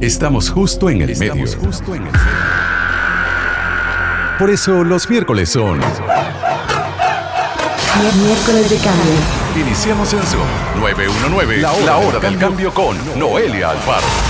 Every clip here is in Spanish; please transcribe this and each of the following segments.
Estamos justo en el medio. Justo en el medio. Por eso los miércoles son. Miércoles de cambio. Iniciamos en Zoom 919, la hora, la hora del, cambio, cambio con Noelia Alfaro.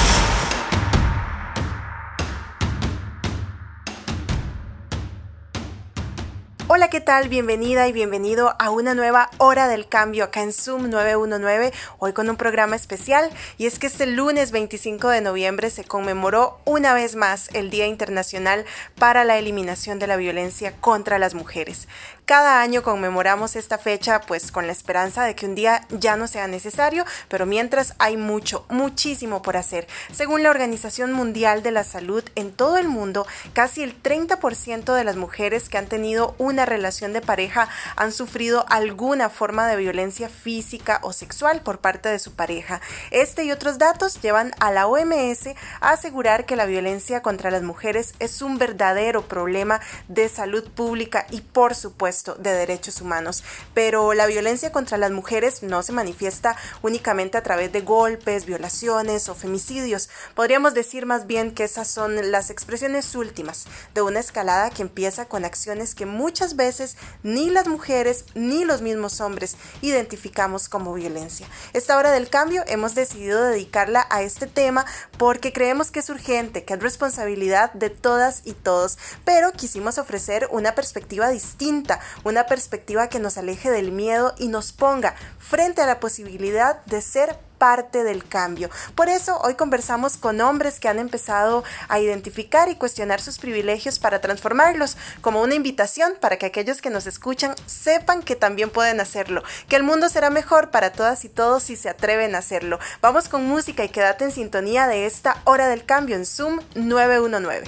Bienvenida y bienvenido a una nueva hora del cambio acá en Zoom 919, hoy con un programa especial y es que este lunes 25 de noviembre se conmemoró una vez más el Día Internacional para la Eliminación de la Violencia contra las Mujeres. Cada año conmemoramos esta fecha pues con la esperanza de que un día ya no sea necesario, pero mientras hay mucho, muchísimo por hacer. Según la Organización Mundial de la Salud, en todo el mundo, casi el 30% de las mujeres que han tenido una relación de pareja han sufrido alguna forma de violencia física o sexual por parte de su pareja. Este y otros datos llevan a la OMS a asegurar que la violencia contra las mujeres es un verdadero problema de salud pública y por supuesto de derechos humanos, pero la violencia contra las mujeres no se manifiesta únicamente a través de golpes, violaciones o femicidios. Podríamos decir más bien que esas son las expresiones últimas de una escalada que empieza con acciones que muchas veces ni las mujeres ni los mismos hombres identificamos como violencia. Esta hora del cambio hemos decidido dedicarla a este tema porque creemos que es urgente, que es responsabilidad de todas y todos, pero quisimos ofrecer una perspectiva distinta, una perspectiva que nos aleje del miedo y nos ponga frente a la posibilidad de ser parte del cambio. Por eso hoy conversamos con hombres que han empezado a identificar y cuestionar sus privilegios para transformarlos, como una invitación para que aquellos que nos escuchan sepan que también pueden hacerlo, que el mundo será mejor para todas y todos si se atreven a hacerlo. Vamos con música y quédate en sintonía de esta hora del cambio en Zoom 919.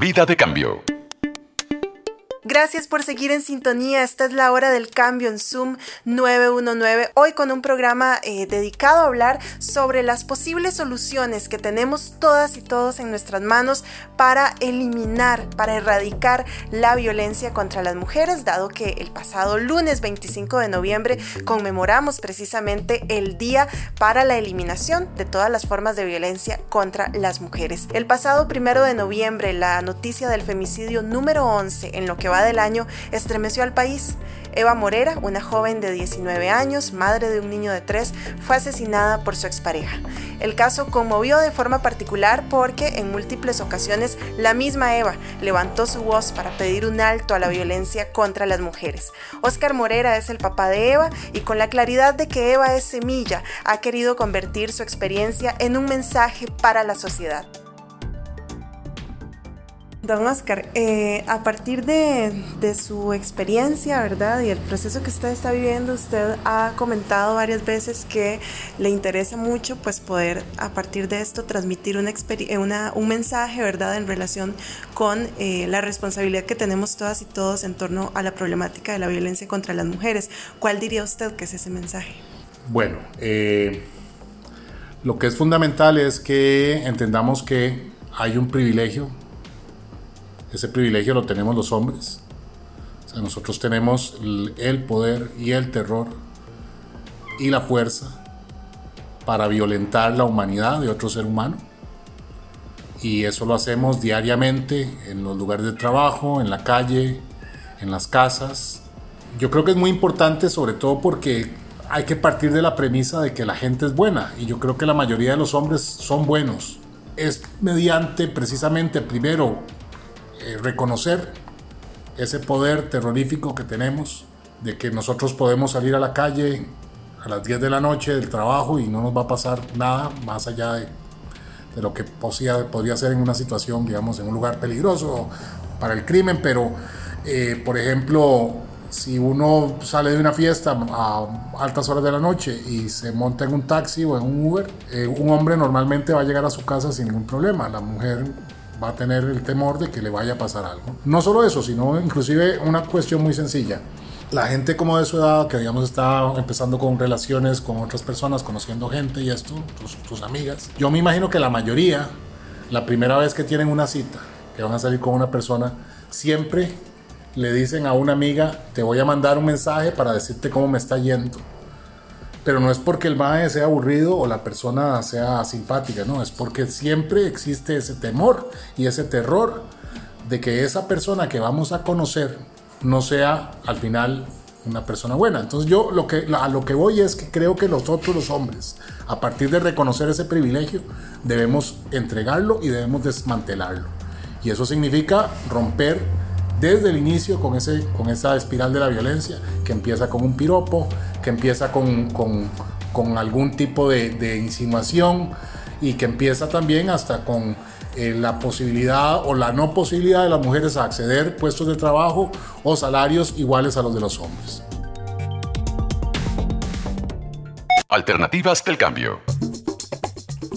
Vida de cambio. Gracias por seguir en sintonía. Esta es la hora del cambio en Zoom 919. Hoy con un programa eh, dedicado a hablar sobre las posibles soluciones que tenemos todas y todos en nuestras manos para eliminar, para erradicar la violencia contra las mujeres, dado que el pasado lunes 25 de noviembre conmemoramos precisamente el Día para la Eliminación de todas las formas de violencia contra las mujeres. El pasado primero de noviembre, la noticia del femicidio número 11 en lo que va del año estremeció al país. Eva Morera, una joven de 19 años, madre de un niño de 3, fue asesinada por su expareja. El caso conmovió de forma particular porque en múltiples ocasiones la misma Eva levantó su voz para pedir un alto a la violencia contra las mujeres. Oscar Morera es el papá de Eva y con la claridad de que Eva es semilla, ha querido convertir su experiencia en un mensaje para la sociedad. Don Oscar, eh, a partir de, su experiencia, ¿verdad? Y el proceso que usted está viviendo, usted ha comentado varias veces que le interesa mucho pues poder a partir de esto transmitir una, una un mensaje, ¿verdad? En relación con eh, la responsabilidad que tenemos todas y todos en torno a la problemática de la violencia contra las mujeres. ¿Cuál diría usted que es ese mensaje? Bueno, eh, lo que es fundamental es que entendamos que hay un privilegio ese privilegio lo tenemos los hombres. O sea, nosotros tenemos el poder y el terror y la fuerza para violentar la humanidad de otro ser humano. Y eso lo hacemos diariamente en los lugares de trabajo, en la calle, en las casas. Yo creo que es muy importante sobre todo porque hay que partir de la premisa de que la gente es buena y yo creo que la mayoría de los hombres son buenos. Es mediante precisamente primero eh, reconocer ese poder terrorífico que tenemos, de que nosotros podemos salir a la calle a las 10 de la noche del trabajo y no nos va a pasar nada más allá de, de lo que podría, podría ser en una situación, digamos, en un lugar peligroso para el crimen, pero, eh, por ejemplo, si uno sale de una fiesta a altas horas de la noche y se monta en un taxi o en un Uber, eh, un hombre normalmente va a llegar a su casa sin ningún problema. La mujer va a tener el temor de que le vaya a pasar algo. No solo eso, sino inclusive una cuestión muy sencilla. La gente como de su edad, que digamos está empezando con relaciones con otras personas, conociendo gente y esto, tus, tus amigas, yo me imagino que la mayoría, la primera vez que tienen una cita, que van a salir con una persona, siempre le dicen a una amiga, te voy a mandar un mensaje para decirte cómo me está yendo Pero no es porque el mae sea aburrido o la persona sea simpática, no, es porque siempre existe ese temor y ese terror de que esa persona que vamos a conocer no sea al final una persona buena. Entonces yo lo que, a lo que voy es que creo que nosotros los hombres, a partir de reconocer ese privilegio, debemos entregarlo y debemos desmantelarlo. Y eso significa romper desde el inicio con, ese, con esa espiral de la violencia que empieza con un piropo, que empieza con, con, algún tipo de, insinuación y que empieza también hasta con eh, la posibilidad o la no posibilidad de las mujeres acceder a puestos de trabajo o salarios iguales a los de los hombres. Alternativas del cambio.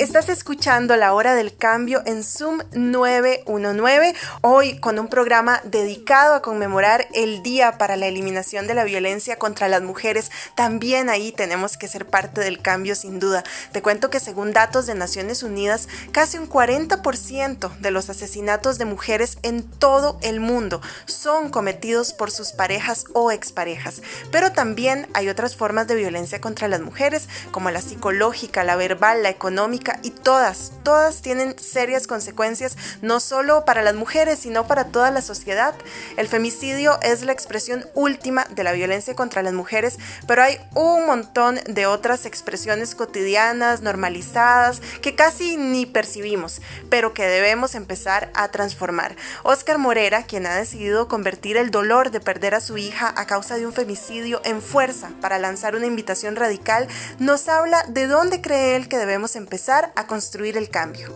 Estás escuchando la hora del cambio en Zoom 919, hoy con un programa dedicado a conmemorar el Día para la Eliminación de la Violencia contra las Mujeres. También ahí tenemos que ser parte del cambio sin duda. Te cuento que según datos de Naciones Unidas, casi un 40% de los asesinatos de mujeres en todo el mundo son cometidos por sus parejas o exparejas. Pero también hay otras formas de violencia contra las mujeres, como la psicológica, la verbal, la económica, y todas, todas tienen serias consecuencias, no solo para las mujeres, sino para toda la sociedad. El femicidio es la expresión última de la violencia contra las mujeres, pero hay un montón de otras expresiones cotidianas, normalizadas, que casi ni percibimos, pero que debemos empezar a transformar. Oscar Morera, quien ha decidido convertir el dolor de perder a su hija a causa de un femicidio en fuerza para lanzar una invitación radical, nos habla de dónde cree él que debemos empezar a construir el cambio.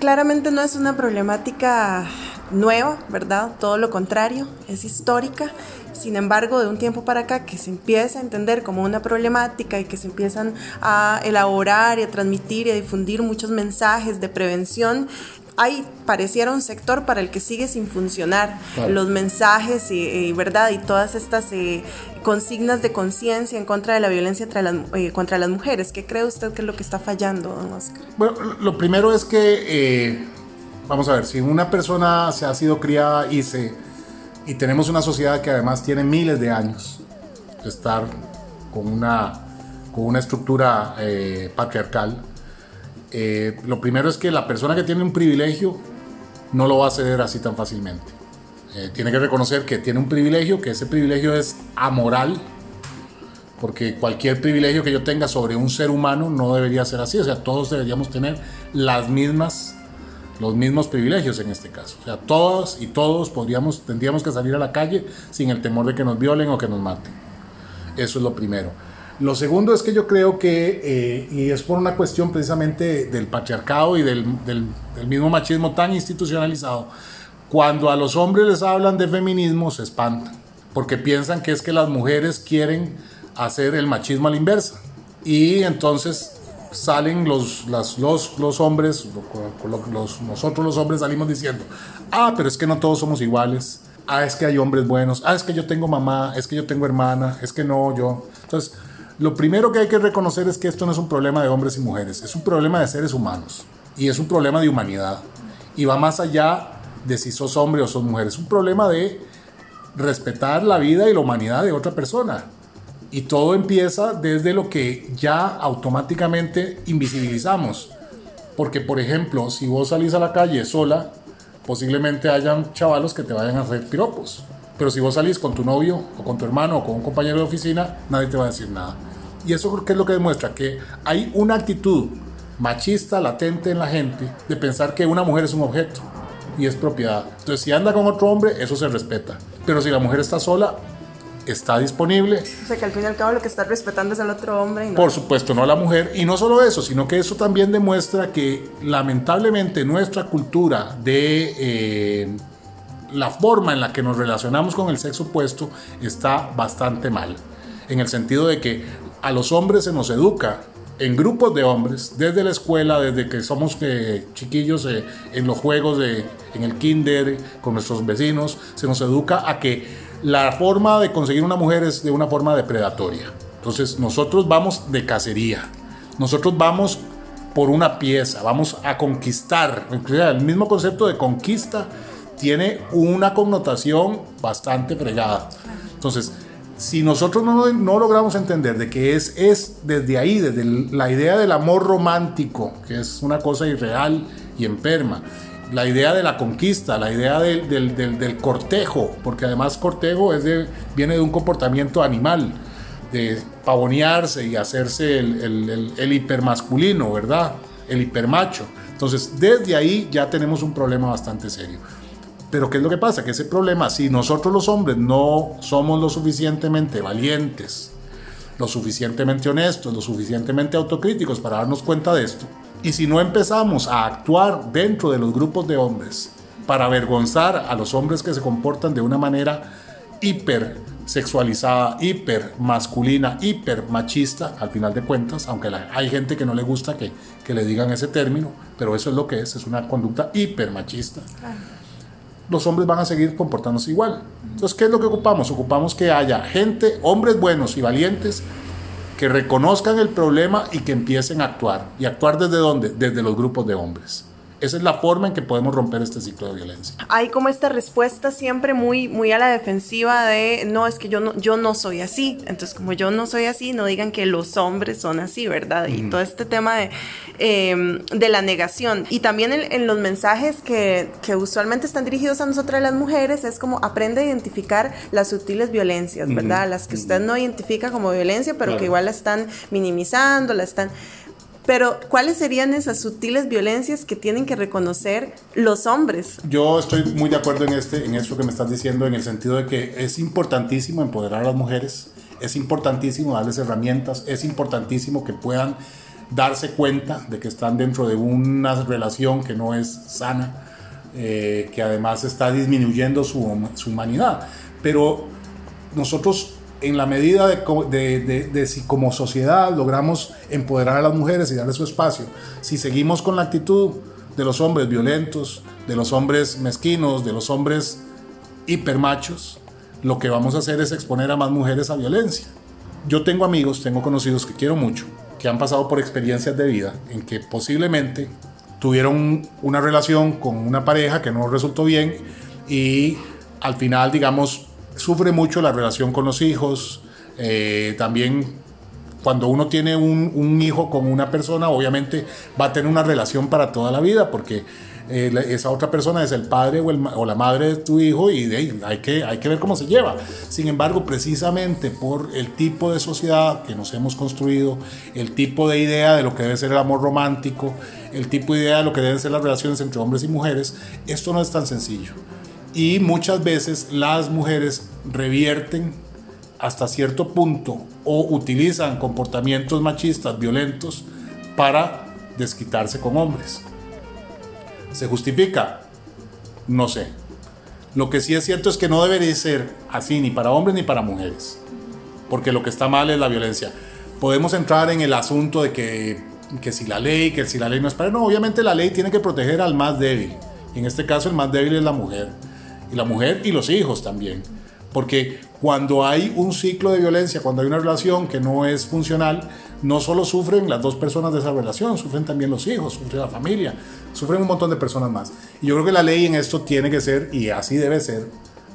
Claramente no es una problemática nueva, ¿verdad? Todo lo contrario, es histórica. Sin embargo, de un tiempo para acá que se empieza a entender como una problemática y que se empiezan a elaborar y a transmitir y a difundir muchos mensajes de prevención, hay pareciera un sector para el que sigue sin funcionar los mensajes y, verdad y todas estas eh, consignas de conciencia en contra de la violencia contra las, eh, contra las mujeres. ¿Qué cree usted que es lo que está fallando, don Oscar? Bueno, lo primero es que, eh, vamos a ver, si una persona se ha sido criada y, se, y tenemos una sociedad que además tiene miles de años de estar con una, con una estructura eh, patriarcal, lo primero es que la persona que tiene un privilegio no lo va a ceder así tan fácilmente. Eh, tiene que reconocer que tiene un privilegio, que ese privilegio es amoral, porque cualquier privilegio que yo tenga sobre un ser humano no debería ser así, o sea, todos deberíamos tener las mismas, los mismos privilegios en este caso, o sea, todas y todos podríamos, tendríamos que salir a la calle sin el temor de que nos violen o que nos maten. Eso es lo primero. Lo segundo es que yo creo que, eh, y es por una cuestión precisamente del patriarcado y del, del, del mismo machismo tan institucionalizado, cuando a los hombres les hablan de feminismo, se espantan, porque piensan que es que las mujeres quieren hacer el machismo a la inversa. Y entonces salen los, los, los hombres, nosotros los hombres salimos diciendo, ah, pero es que no todos somos iguales, ah, es que hay hombres buenos, ah, es que yo tengo mamá, es que yo tengo hermana, es que no, yo. Entonces, lo primero que hay que reconocer es que esto no es un problema de hombres y mujeres, es un problema de seres humanos y es un problema de humanidad y va más allá de si sos hombre o sos mujer. Es un problema de respetar la vida y la humanidad de otra persona. Y todo empieza desde lo que ya automáticamente invisibilizamos. Porque, por ejemplo, si vos salís a la calle sola, posiblemente hayan chavalos que te vayan a hacer piropos. Pero si vos salís con tu novio o con tu hermano o con un compañero de oficina, nadie te va a decir nada. Y eso qué es lo que demuestra que hay una actitud machista latente en la gente de pensar que una mujer es un objeto y es propiedad. Entonces, si anda con otro hombre, eso se respeta. Pero si la mujer está sola, está disponible. O sea, que al fin y al cabo lo que está respetando es al otro hombre. Por supuesto, no a la mujer. Y no solo eso, sino que eso también demuestra que lamentablemente nuestra cultura de eh, la forma en la que nos relacionamos con el sexo opuesto está bastante mal. En el sentido de que a los hombres se nos educa en grupos de hombres, desde la escuela, desde que somos eh, chiquillos eh, en los juegos, de, en el kinder, con nuestros vecinos, se nos educa a que la forma de conseguir una mujer es de una forma depredatoria. Entonces nosotros vamos de cacería, nosotros vamos por una pieza, vamos a conquistar. El mismo concepto de conquista tiene una connotación bastante fregada. Entonces, si nosotros no, no, logramos entender de que es, es desde ahí, desde la idea del amor romántico, que es una cosa irreal y enferma, la idea de la conquista, la idea del, cortejo, porque además cortejo viene de un comportamiento animal, de pavonearse y hacerse el, el, el hipermasculino, ¿verdad? El hipermacho. Entonces, desde ahí ya tenemos un problema bastante serio. Pero ¿qué es lo que pasa? Que ese problema, si nosotros los hombres no somos lo suficientemente valientes, lo suficientemente honestos, lo suficientemente autocríticos para darnos cuenta de esto, y si no empezamos a actuar dentro de los grupos de hombres para avergonzar a los hombres que se comportan de una manera hiper sexualizada, hiper masculina, hiper machista, al final de cuentas, aunque hay gente que no le gusta que, que, le digan ese término, pero eso es lo que es, es una conducta hiper machista los hombres van a seguir comportándose igual. Entonces, ¿qué es lo que ocupamos? Ocupamos que haya gente, hombres buenos y valientes, que reconozcan el problema y que empiecen a actuar. ¿Y actuar desde dónde? Desde los grupos de hombres. Esa es la forma en que podemos romper este ciclo de violencia. Hay como esta respuesta siempre muy, muy a la defensiva de, no, es que yo no, yo no soy así. Entonces, como yo no soy así, no digan que los hombres son así, ¿verdad? Y todo este tema de, em, de la negación. Y también en, los mensajes que, que, usualmente están dirigidos a nosotras las mujeres, es como aprende a identificar las sutiles violencias, ¿verdad? Las que usted no identifica como violencia, pero que igual la están minimizando, la están... Pero, ¿cuáles serían esas sutiles violencias que tienen que reconocer los hombres? Yo estoy muy de acuerdo en, este, en esto que me estás diciendo, en el sentido de que es importantísimo empoderar a las mujeres, es importantísimo darles herramientas, es importantísimo que puedan darse cuenta de que están dentro de una relación que no es sana, eh, que además está disminuyendo su, su humanidad. Pero nosotros en la medida de, si como sociedad logramos empoderar a las mujeres y darles su espacio, si seguimos con la actitud de los hombres violentos, de los hombres mezquinos, de los hombres hipermachos, lo que vamos a hacer es exponer a más mujeres a violencia. Yo tengo amigos, tengo conocidos que quiero mucho, que han pasado por experiencias de vida en que posiblemente tuvieron una relación con una pareja que no resultó bien y al final, digamos, sufre mucho la relación con los hijos, eh, también cuando uno tiene un, hijo con una persona, obviamente va a tener una relación para toda la vida, porque eh, esa otra persona es el padre o, la madre de tu hijo y hay que ver cómo se lleva. Sin embargo, precisamente por el tipo de sociedad que nos hemos construido, el tipo de idea de lo que debe ser el amor romántico, el tipo de idea de lo que deben ser las relaciones entre hombres y mujeres, esto no es tan sencillo y muchas veces las mujeres revierten hasta cierto punto o utilizan comportamientos machistas violentos para desquitarse con hombres. ¿Se justifica? No sé. Lo que sí es cierto es que no debería ser así ni para hombres ni para mujeres, porque lo que está mal es la violencia. Podemos entrar en el asunto de que, si la ley, que si la ley no es para... No, obviamente la ley tiene que proteger al más débil. En este caso el más débil es la mujer y la mujer y los hijos también. Porque cuando hay un ciclo de violencia, cuando hay una relación que no es funcional, no solo sufren las dos personas de esa relación, sufren también los hijos, sufre la familia, sufren un montón de personas más. Y yo creo que la ley en esto tiene que ser, y así debe ser,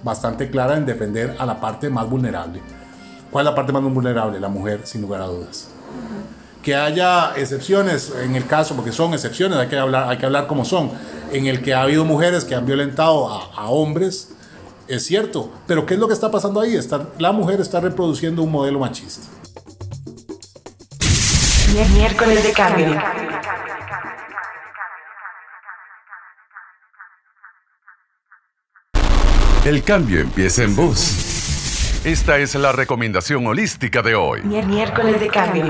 bastante clara en defender a la parte más vulnerable. ¿Cuál es la parte más vulnerable? La mujer, sin lugar a dudas. Que haya excepciones en el caso, porque son excepciones, hay que hablar, hay que hablar como son en el que ha habido mujeres que han violentado a, hombres, es cierto, pero ¿qué es lo que está pasando ahí? Está, la mujer está reproduciendo un modelo machista. Miércoles de cambio. El cambio empieza en vos. Esta es la recomendación holística de hoy. Miércoles de cambio.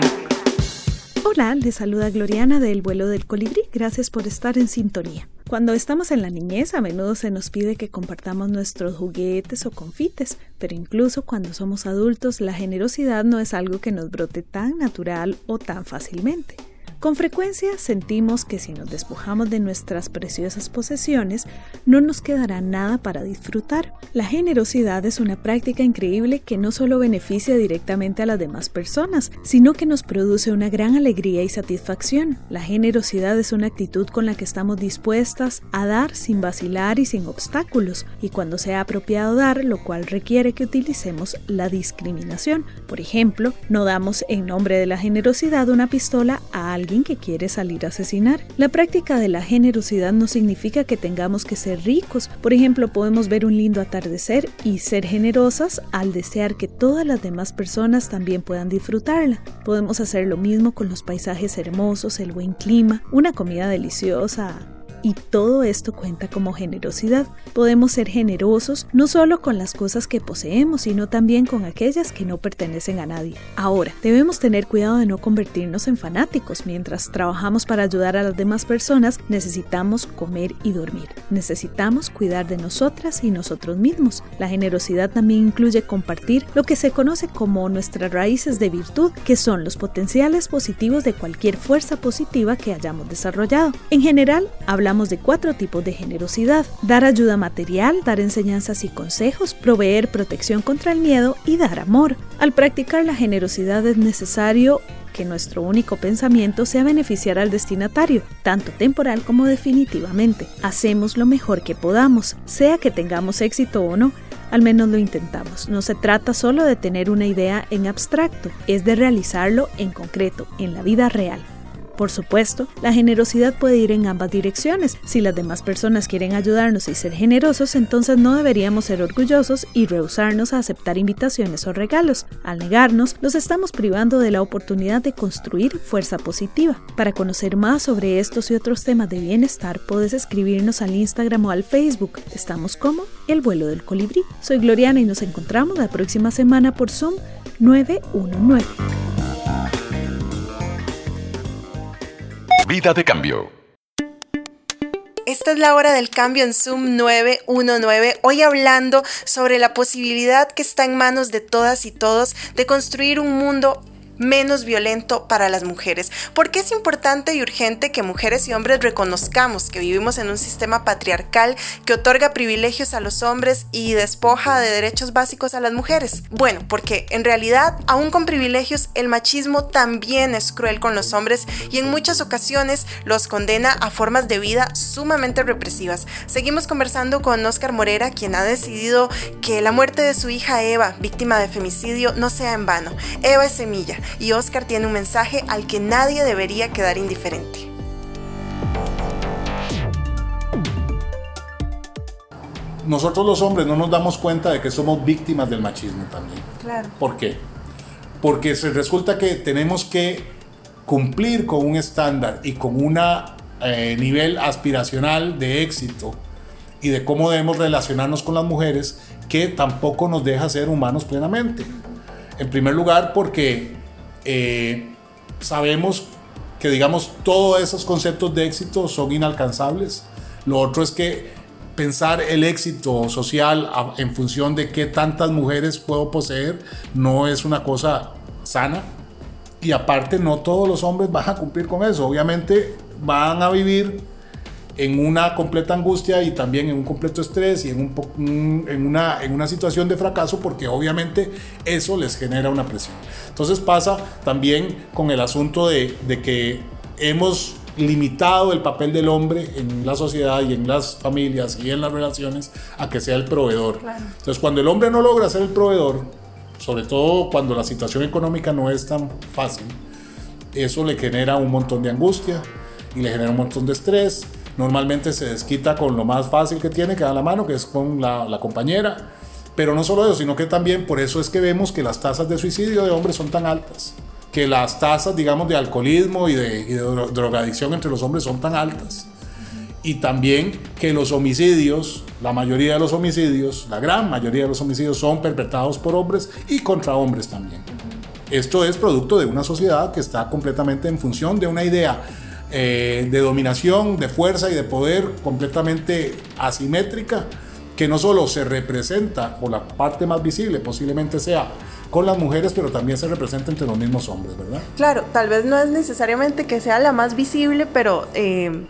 Hola, les saluda Gloriana del vuelo del colibrí. Gracias por estar en sintonía. Cuando estamos en la niñez a menudo se nos pide que compartamos nuestros juguetes o confites, pero incluso cuando somos adultos la generosidad no es algo que nos brote tan natural o tan fácilmente. Con frecuencia sentimos que si nos despojamos de nuestras preciosas posesiones, no nos quedará nada para disfrutar. La generosidad es una práctica increíble que no solo beneficia directamente a las demás personas, sino que nos produce una gran alegría y satisfacción. La generosidad es una actitud con la que estamos dispuestas a dar sin vacilar y sin obstáculos, y cuando sea apropiado dar, lo cual requiere que utilicemos la discriminación. Por ejemplo, no damos en nombre de la generosidad una pistola a alguien que quiere salir a asesinar. La práctica de la generosidad no significa que tengamos que ser ricos. Por ejemplo, podemos ver un lindo atardecer y ser generosas al desear que todas las demás personas también puedan disfrutarla. Podemos hacer lo mismo con los paisajes hermosos, el buen clima, una comida deliciosa, y todo esto cuenta como generosidad. Podemos ser generosos no solo con las cosas que poseemos, sino también con aquellas que no pertenecen a nadie. Ahora, debemos tener cuidado de no convertirnos en fanáticos. Mientras trabajamos para ayudar a las demás personas, necesitamos comer y dormir. Necesitamos cuidar de nosotras y nosotros mismos. La generosidad también incluye compartir lo que se conoce como nuestras raíces de virtud, que son los potenciales positivos de cualquier fuerza positiva que hayamos desarrollado. En general, habla hablamos de cuatro tipos de generosidad. Dar ayuda material, dar enseñanzas y consejos, proveer protección contra el miedo y dar amor. Al practicar la generosidad es necesario que nuestro único pensamiento sea beneficiar al destinatario, tanto temporal como definitivamente. Hacemos lo mejor que podamos, sea que tengamos éxito o no, al menos lo intentamos. No se trata solo de tener una idea en abstracto, es de realizarlo en concreto, en la vida real. Por supuesto, la generosidad puede ir en ambas direcciones. Si las demás personas quieren ayudarnos y ser generosos, entonces no deberíamos ser orgullosos y rehusarnos a aceptar invitaciones o regalos. Al negarnos, los estamos privando de la oportunidad de construir fuerza positiva. Para conocer más sobre estos y otros temas de bienestar, puedes escribirnos al Instagram o al Facebook. Estamos como El vuelo del colibrí. Soy Gloriana y nos encontramos la próxima semana por Zoom 919. Vida de cambio. Esta es la hora del cambio en Zoom 919, hoy hablando sobre la posibilidad que está en manos de todas y todos de construir un mundo menos violento para las mujeres. ¿Por qué es importante y urgente que mujeres y hombres reconozcamos que vivimos en un sistema patriarcal que otorga privilegios a los hombres y despoja de derechos básicos a las mujeres? Bueno, porque en realidad, aún con privilegios, el machismo también es cruel con los hombres y en muchas ocasiones los condena a formas de vida sumamente represivas. Seguimos conversando con Oscar Morera, quien ha decidido que la muerte de su hija Eva, víctima de femicidio, no sea en vano. Eva es semilla y Oscar tiene un mensaje al que nadie debería quedar indiferente. Nosotros los hombres no nos damos cuenta de que somos víctimas del machismo también. Claro. ¿Por qué? Porque se resulta que tenemos que cumplir con un estándar y con un eh, nivel aspiracional de éxito y de cómo debemos relacionarnos con las mujeres que tampoco nos deja ser humanos plenamente. En primer lugar, porque eh, sabemos que, digamos, todos esos conceptos de éxito son inalcanzables. Lo otro es que pensar el éxito social en función de qué tantas mujeres puedo poseer no es una cosa sana. Y aparte, no todos los hombres van a cumplir con eso. Obviamente van a vivir en una completa angustia y también en un completo estrés y en, un, en, una, en una situación de fracaso porque obviamente eso les genera una presión. Entonces pasa también con el asunto de, de que hemos limitado el papel del hombre en la sociedad y en las familias y en las relaciones a que sea el proveedor. Entonces cuando el hombre no logra ser el proveedor, sobre todo cuando la situación económica no es tan fácil, eso le genera un montón de angustia y le genera un montón de estrés normalmente se desquita con lo más fácil que tiene, que da la mano, que es con la, compañera. Pero no solo eso, sino que también por eso es que vemos que las tasas de suicidio de hombres son tan altas, que las tasas, digamos, de alcoholismo y de, y de drogadicción entre los hombres son tan altas. Y también que los homicidios, la mayoría de los homicidios, la gran mayoría de los homicidios son perpetrados por hombres y contra hombres también. Esto es producto de una sociedad que está completamente en función de una idea eh, de dominación, de fuerza y de poder completamente asimétrica, que no solo se representa por la parte más visible, posiblemente sea con las mujeres, pero también se representa entre los mismos hombres, ¿verdad? Claro, tal vez no es necesariamente que sea la más visible, pero eh,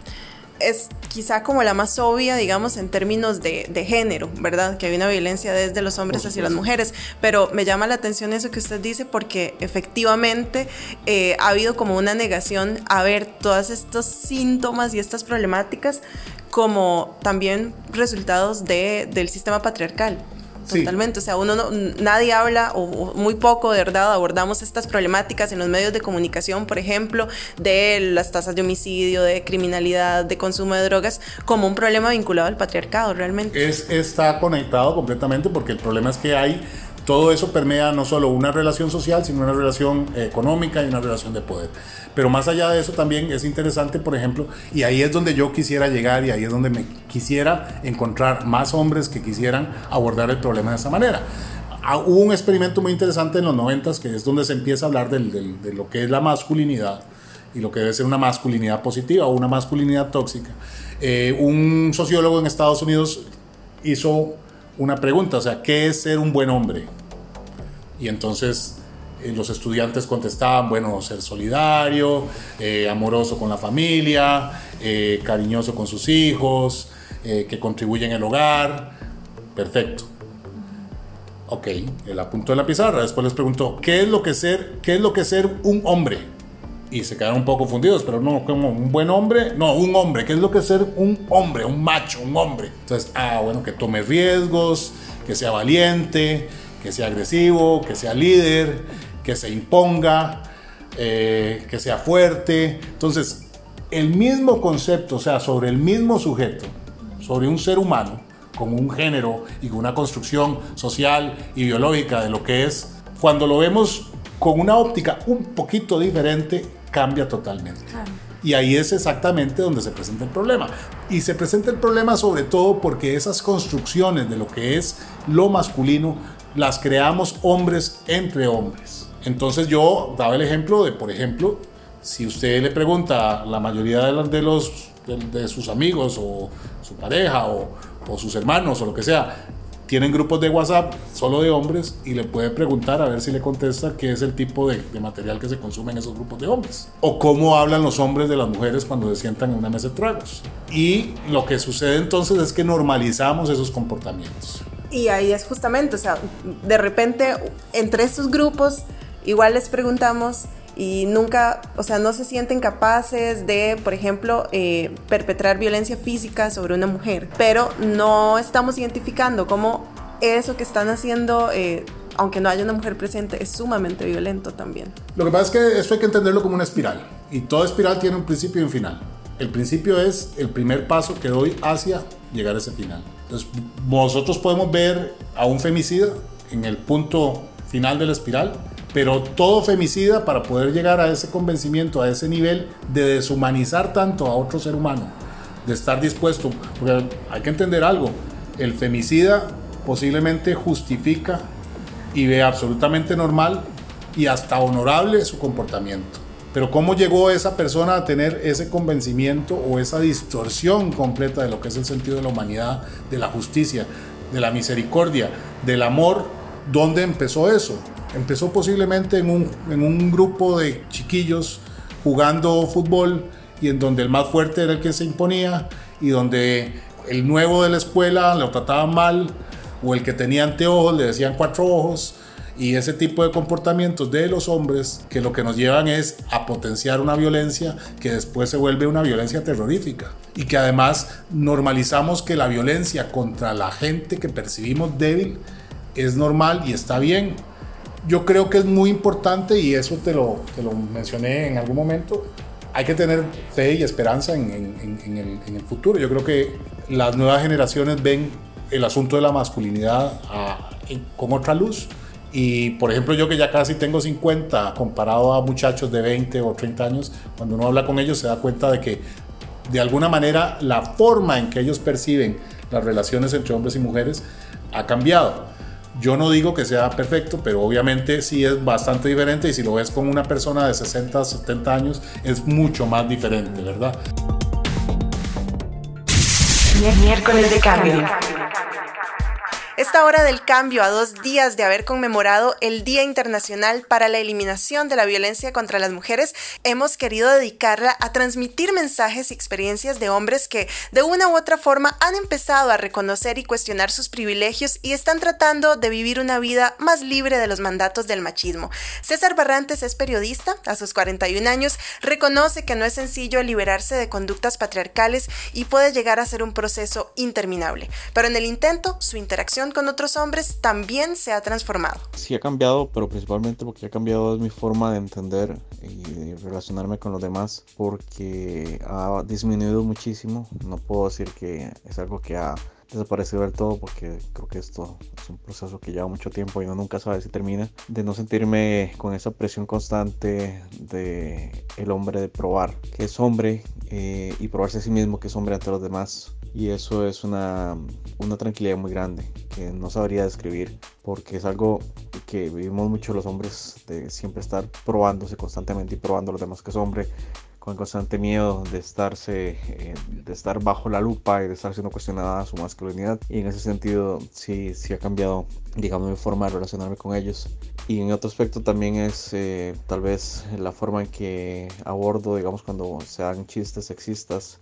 es quizá como la más obvia, digamos, en términos de, género, ¿verdad? Que hay una violencia desde los hombres hacia las mujeres. Pero me llama la atención eso que usted dice porque efectivamente eh, ha habido como una negación a ver todos estos síntomas y estas problemáticas como también resultados de, del sistema patriarcal. Totalmente, o sea, uno no, nadie habla o, muy poco, de verdad, abordamos estas problemáticas en los medios de comunicación, por ejemplo, de las tasas de homicidio, de criminalidad, de consumo de drogas, como un problema vinculado al patriarcado, realmente. Es, está conectado completamente porque el problema es que hay todo eso permea no solo una relación social, sino una relación económica y una relación de poder. Pero más allá de eso también es interesante, por ejemplo, y ahí es donde yo quisiera llegar y ahí es donde me quisiera encontrar más hombres que quisieran abordar el problema de esa manera. Ah, hubo un experimento muy interesante en los 90 que es donde se empieza a hablar de lo que es la masculinidad y lo que debe ser una masculinidad positiva o una masculinidad tóxica. Eh, un sociólogo en Estados Unidos hizo una pregunta, o sea, ¿qué es ser un buen hombre? Y entonces eh, los estudiantes contestaban, bueno, ser solidario, eh, amoroso con la familia, eh, cariñoso con sus hijos, que contribuye en el hogar. Perfecto. Ok, el apunto de la pizarra. Después les preguntó, ¿qué es lo que ser, qué es lo que ser un hombre? Y se quedaron un poco confundidos, pero no, como un buen hombre, no, un hombre, ¿qué es lo que ser un hombre, un macho, un hombre? Entonces, ah, bueno, que tome riesgos, que sea valiente, que sea agresivo, que sea líder, que se imponga, eh, que sea fuerte. Entonces, el mismo concepto, o sea, sobre el mismo sujeto, sobre un ser humano, con un género y con una construcción social y biológica de lo que es, cuando lo vemos con una óptica un poquito diferente, cambia totalmente. Y ahí es exactamente donde se presenta el problema. Y se presenta el problema sobre todo porque esas construcciones de lo que es lo masculino las creamos hombres entre hombres. Entonces yo daba el ejemplo de, por ejemplo, si usted le pregunta a la mayoría de, los, de, sus amigos o su pareja o, sus hermanos o lo que sea, tienen grupos de WhatsApp solo de hombres y le puede preguntar a ver si le contesta qué es el tipo de, de, material que se consume en esos grupos de hombres. O cómo hablan los hombres de las mujeres cuando se sientan en una mesa de tragos. Y lo que sucede entonces es que normalizamos esos comportamientos. Y ahí es justamente, o sea, de repente entre estos grupos igual les preguntamos y nunca, o sea, no se sienten capaces de, por ejemplo, eh, perpetrar violencia física sobre una mujer, pero no estamos identificando cómo eso que están haciendo, eh, aunque no haya una mujer presente, es sumamente violento también. Lo que pasa es que esto hay que entenderlo como una espiral, y toda espiral tiene un principio y un final. El principio es el primer paso que doy hacia llegar a ese final. Entonces, nosotros podemos ver a un femicida en el punto final de la espiral, pero todo femicida para poder llegar a ese convencimiento, a ese nivel de deshumanizar tanto a otro ser humano, de estar dispuesto, porque hay que entender algo, el femicida posiblemente justifica y ve absolutamente normal y hasta honorable su comportamiento. Pero ¿cómo llegó esa persona a tener ese convencimiento o esa distorsión completa de lo que es el sentido de la humanidad, de la justicia, de la misericordia, del amor? ¿Dónde empezó eso? Empezó posiblemente en un, en un grupo de chiquillos jugando fútbol y en donde el más fuerte era el que se imponía y donde el nuevo de la escuela lo trataban mal o el que tenía anteojos le decían cuatro ojos y ese tipo de comportamientos de los hombres que lo que nos llevan es a potenciar una violencia que después se vuelve una violencia terrorífica y que además normalizamos que la violencia contra la gente que percibimos débil es normal y está bien yo creo que es muy importante y eso te lo, te lo mencioné en algún momento. Hay que tener fe y esperanza en, en, el, en el, futuro. Yo creo que las nuevas generaciones ven el asunto de la masculinidad con otra luz. Y por ejemplo, yo que ya casi tengo 50, comparado a muchachos de 20 o 30 años, cuando uno habla con ellos se da cuenta de que de alguna manera la forma en que ellos perciben las relaciones entre hombres y mujeres ha cambiado yo no digo que sea perfecto, pero obviamente sí es bastante diferente y si lo ves con una persona de 60, 70 años es mucho más diferente, ¿verdad? Miércoles de cambio. Esta hora del cambio a dos días de haber conmemorado el Día Internacional para la Eliminación de la Violencia contra las Mujeres, hemos querido dedicarla a transmitir mensajes y experiencias de hombres que de una u otra forma han empezado a reconocer y cuestionar sus privilegios y están tratando de vivir una vida más libre de los mandatos del machismo. César Barrantes es periodista, a sus 41 años, reconoce que no es sencillo liberarse de conductas patriarcales y puede llegar a ser un proceso interminable, pero en el intento su interacción con otros hombres también se ha transformado. Sí ha cambiado, pero principalmente porque ha cambiado mi forma de entender y relacionarme con los demás, porque ha disminuido muchísimo. No puedo decir que es algo que ha desaparecido del todo porque creo que esto es un proceso que lleva mucho tiempo y uno nunca sabe si termina de no sentirme con esa presión constante de el hombre de probar que es hombre eh, y probarse a sí mismo que es hombre ante los demás y eso es una, una tranquilidad muy grande que no sabría describir porque es algo que vivimos mucho los hombres de siempre estar probándose constantemente y probando a los demás que es hombre con constante miedo de estarse eh, de estar bajo la lupa y de estar siendo cuestionada su masculinidad. Y en ese sentido sí sí ha cambiado digamos mi forma de relacionarme con ellos. Y en otro aspecto también es eh, tal vez la forma en que abordo digamos cuando se dan chistes sexistas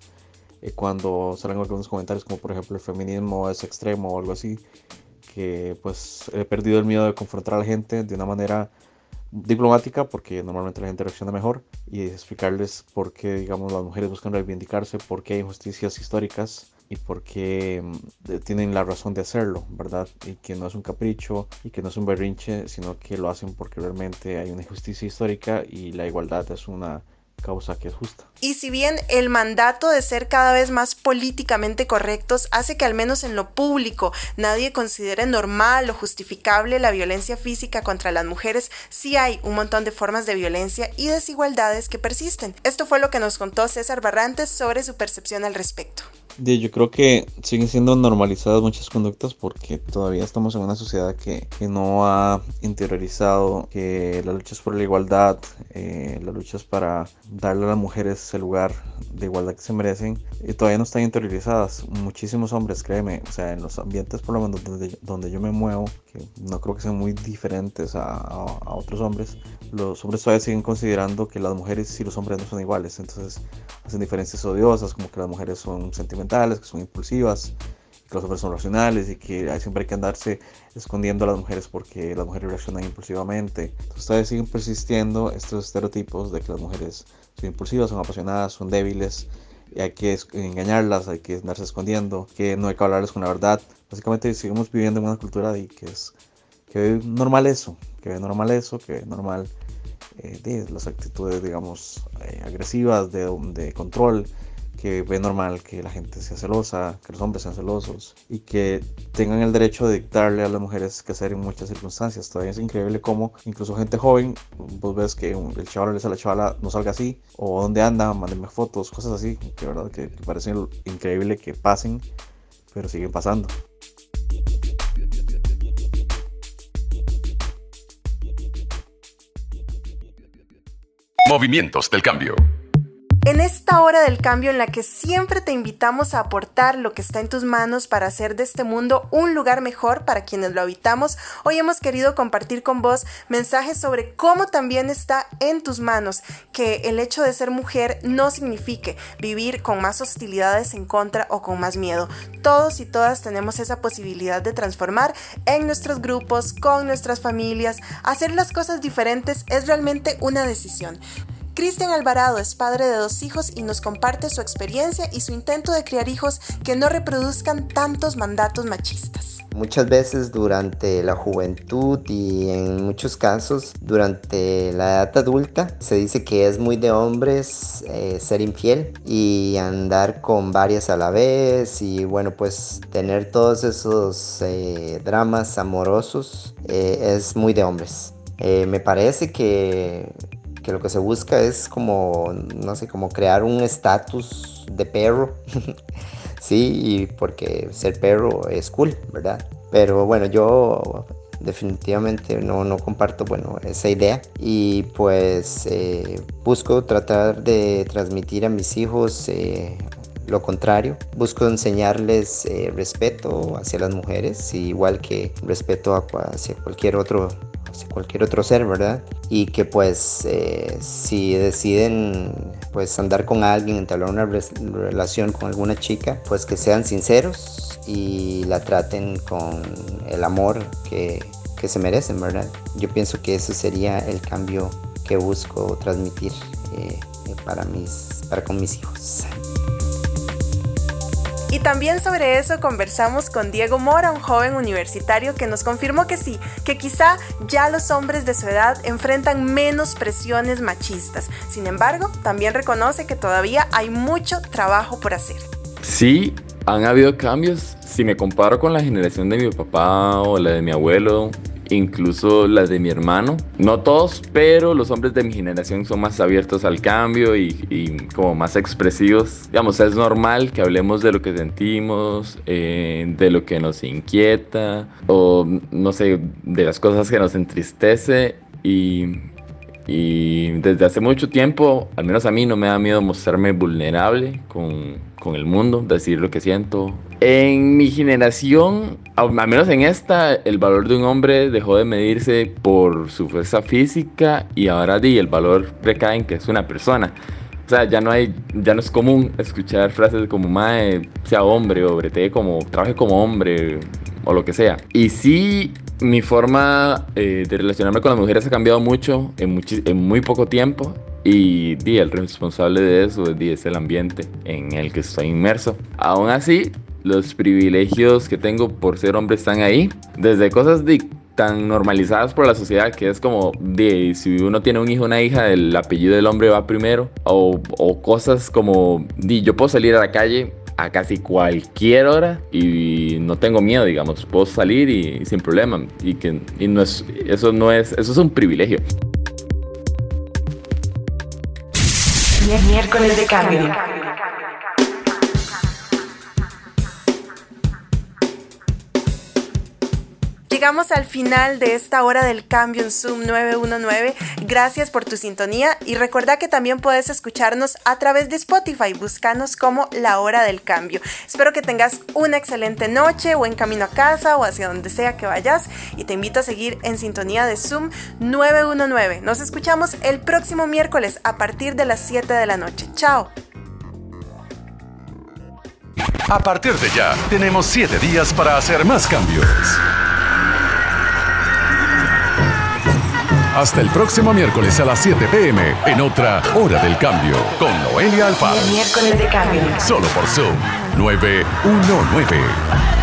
eh, cuando salen algunos comentarios como por ejemplo el feminismo es extremo o algo así, que pues he perdido el miedo de confrontar a la gente de una manera diplomática porque normalmente la gente reacciona mejor y explicarles por qué digamos las mujeres buscan reivindicarse, por qué hay injusticias históricas y por qué mm, tienen la razón de hacerlo, ¿verdad? Y que no es un capricho y que no es un berrinche, sino que lo hacen porque realmente hay una injusticia histórica y la igualdad es una causa que es justa. Y si bien el mandato de ser cada vez más políticamente correctos hace que al menos en lo público nadie considere normal o justificable la violencia física contra las mujeres, sí hay un montón de formas de violencia y desigualdades que persisten. Esto fue lo que nos contó César Barrantes sobre su percepción al respecto. Yo creo que siguen siendo normalizadas muchas conductas porque todavía estamos en una sociedad que, no ha interiorizado que las luchas por la igualdad, eh, las luchas para darle a las mujeres el lugar de igualdad que se merecen, y todavía no están interiorizadas. Muchísimos hombres, créeme, o sea, en los ambientes por lo menos donde, donde yo me muevo, que no creo que sean muy diferentes a, a otros hombres, los hombres todavía siguen considerando que las mujeres y los hombres no son iguales. Entonces hacen diferencias odiosas, como que las mujeres son sentimentales, que son impulsivas, que los hombres son racionales y que siempre hay que andarse escondiendo a las mujeres porque las mujeres reaccionan impulsivamente. Entonces siguen persistiendo estos estereotipos de que las mujeres son impulsivas, son apasionadas, son débiles. Y hay que engañarlas, hay que andarse escondiendo, que no hay que hablarles con la verdad. Básicamente seguimos viviendo en una cultura de que es que normal eso, que es normal eso, que es normal eh, las actitudes, digamos, eh, agresivas de, de, control, que ve normal que la gente sea celosa, que los hombres sean celosos y que tengan el derecho de dictarle a las mujeres qué hacer en muchas circunstancias. Todavía es increíble cómo incluso gente joven, vos ves que el chaval le dice a la chavala no salga así, o dónde anda, mándenme fotos, cosas así, que verdad que parece increíble que pasen, pero siguen pasando. Movimientos del Cambio. En esta hora del cambio en la que siempre te invitamos a aportar lo que está en tus manos para hacer de este mundo un lugar mejor para quienes lo habitamos, hoy hemos querido compartir con vos mensajes sobre cómo también está en tus manos que el hecho de ser mujer no signifique vivir con más hostilidades en contra o con más miedo. Todos y todas tenemos esa posibilidad de transformar en nuestros grupos, con nuestras familias. Hacer las cosas diferentes es realmente una decisión. Cristian Alvarado es padre de dos hijos y nos comparte su experiencia y su intento de criar hijos que no reproduzcan tantos mandatos machistas. Muchas veces durante la juventud y en muchos casos durante la edad adulta se dice que es muy de hombres eh, ser infiel y andar con varias a la vez y bueno pues tener todos esos eh, dramas amorosos eh, es muy de hombres. me parece que que lo que se busca es como, no sé, como crear un estatus de perro, sí, y porque ser perro es cool, ¿verdad? Pero bueno, yo definitivamente no, no comparto, bueno, esa idea y pues eh, busco tratar de transmitir a mis hijos eh, lo contrario. Busco enseñarles eh, respeto hacia las mujeres, igual que respeto hacia cualquier otro cualquier otro ser, ¿verdad? Y que pues eh, si deciden pues andar con alguien, entablar una relación con alguna chica, pues que sean sinceros y la traten con el amor que, que se merecen, ¿verdad? Yo pienso que ese sería el cambio que busco transmitir eh, para, mis, para con mis hijos. Y también sobre eso conversamos con Diego Mora, un joven universitario que nos confirmó que sí, que quizá ya los hombres de su edad enfrentan menos presiones machistas. Sin embargo, también reconoce que todavía hay mucho trabajo por hacer. Sí, han habido cambios. Si me comparo con la generación de mi papá o la de mi abuelo, incluso las de mi hermano. No todos, pero los hombres de mi generación son más abiertos al cambio y, como más expresivos. Digamos, es normal que hablemos de lo que sentimos, eh, de lo que nos inquieta o no sé, de las cosas que nos entristece y y desde hace mucho tiempo, al menos a mí, no me da miedo mostrarme vulnerable con, con el mundo, decir lo que siento. En mi generación, al menos en esta, el valor de un hombre dejó de medirse por su fuerza física y ahora di, el valor recae en que es una persona. O sea, ya no hay, ya no es común escuchar frases como mae, sea hombre o brete como, trabaje como hombre o lo que sea. Y sí mi forma eh, de relacionarme con las mujeres ha cambiado mucho en, en muy poco tiempo y di, el responsable de eso es el ambiente en el que estoy inmerso. Aún así, los privilegios que tengo por ser hombre están ahí, desde cosas tan normalizadas por la sociedad que es como de si uno tiene un hijo o una hija el apellido del hombre va primero o, o cosas como di, yo puedo salir a la calle a casi cualquier hora y no tengo miedo, digamos, puedo salir y, sin problema y que y no es eso no es eso es un privilegio. Miércoles de cambio. Llegamos al final de esta hora del cambio en Zoom 919. Gracias por tu sintonía y recuerda que también puedes escucharnos a través de Spotify. Búscanos como La Hora del Cambio. Espero que tengas una excelente noche o en camino a casa o hacia donde sea que vayas y te invito a seguir en sintonía de Zoom 919. Nos escuchamos el próximo miércoles a partir de las 7 de la noche. Chao. A partir de ya, tenemos 7 días para hacer más cambios. Hasta el próximo miércoles a las 7 pm en otra Hora del Cambio con Noelia Alfaro. Miércoles de cambio. Solo por Zoom 919.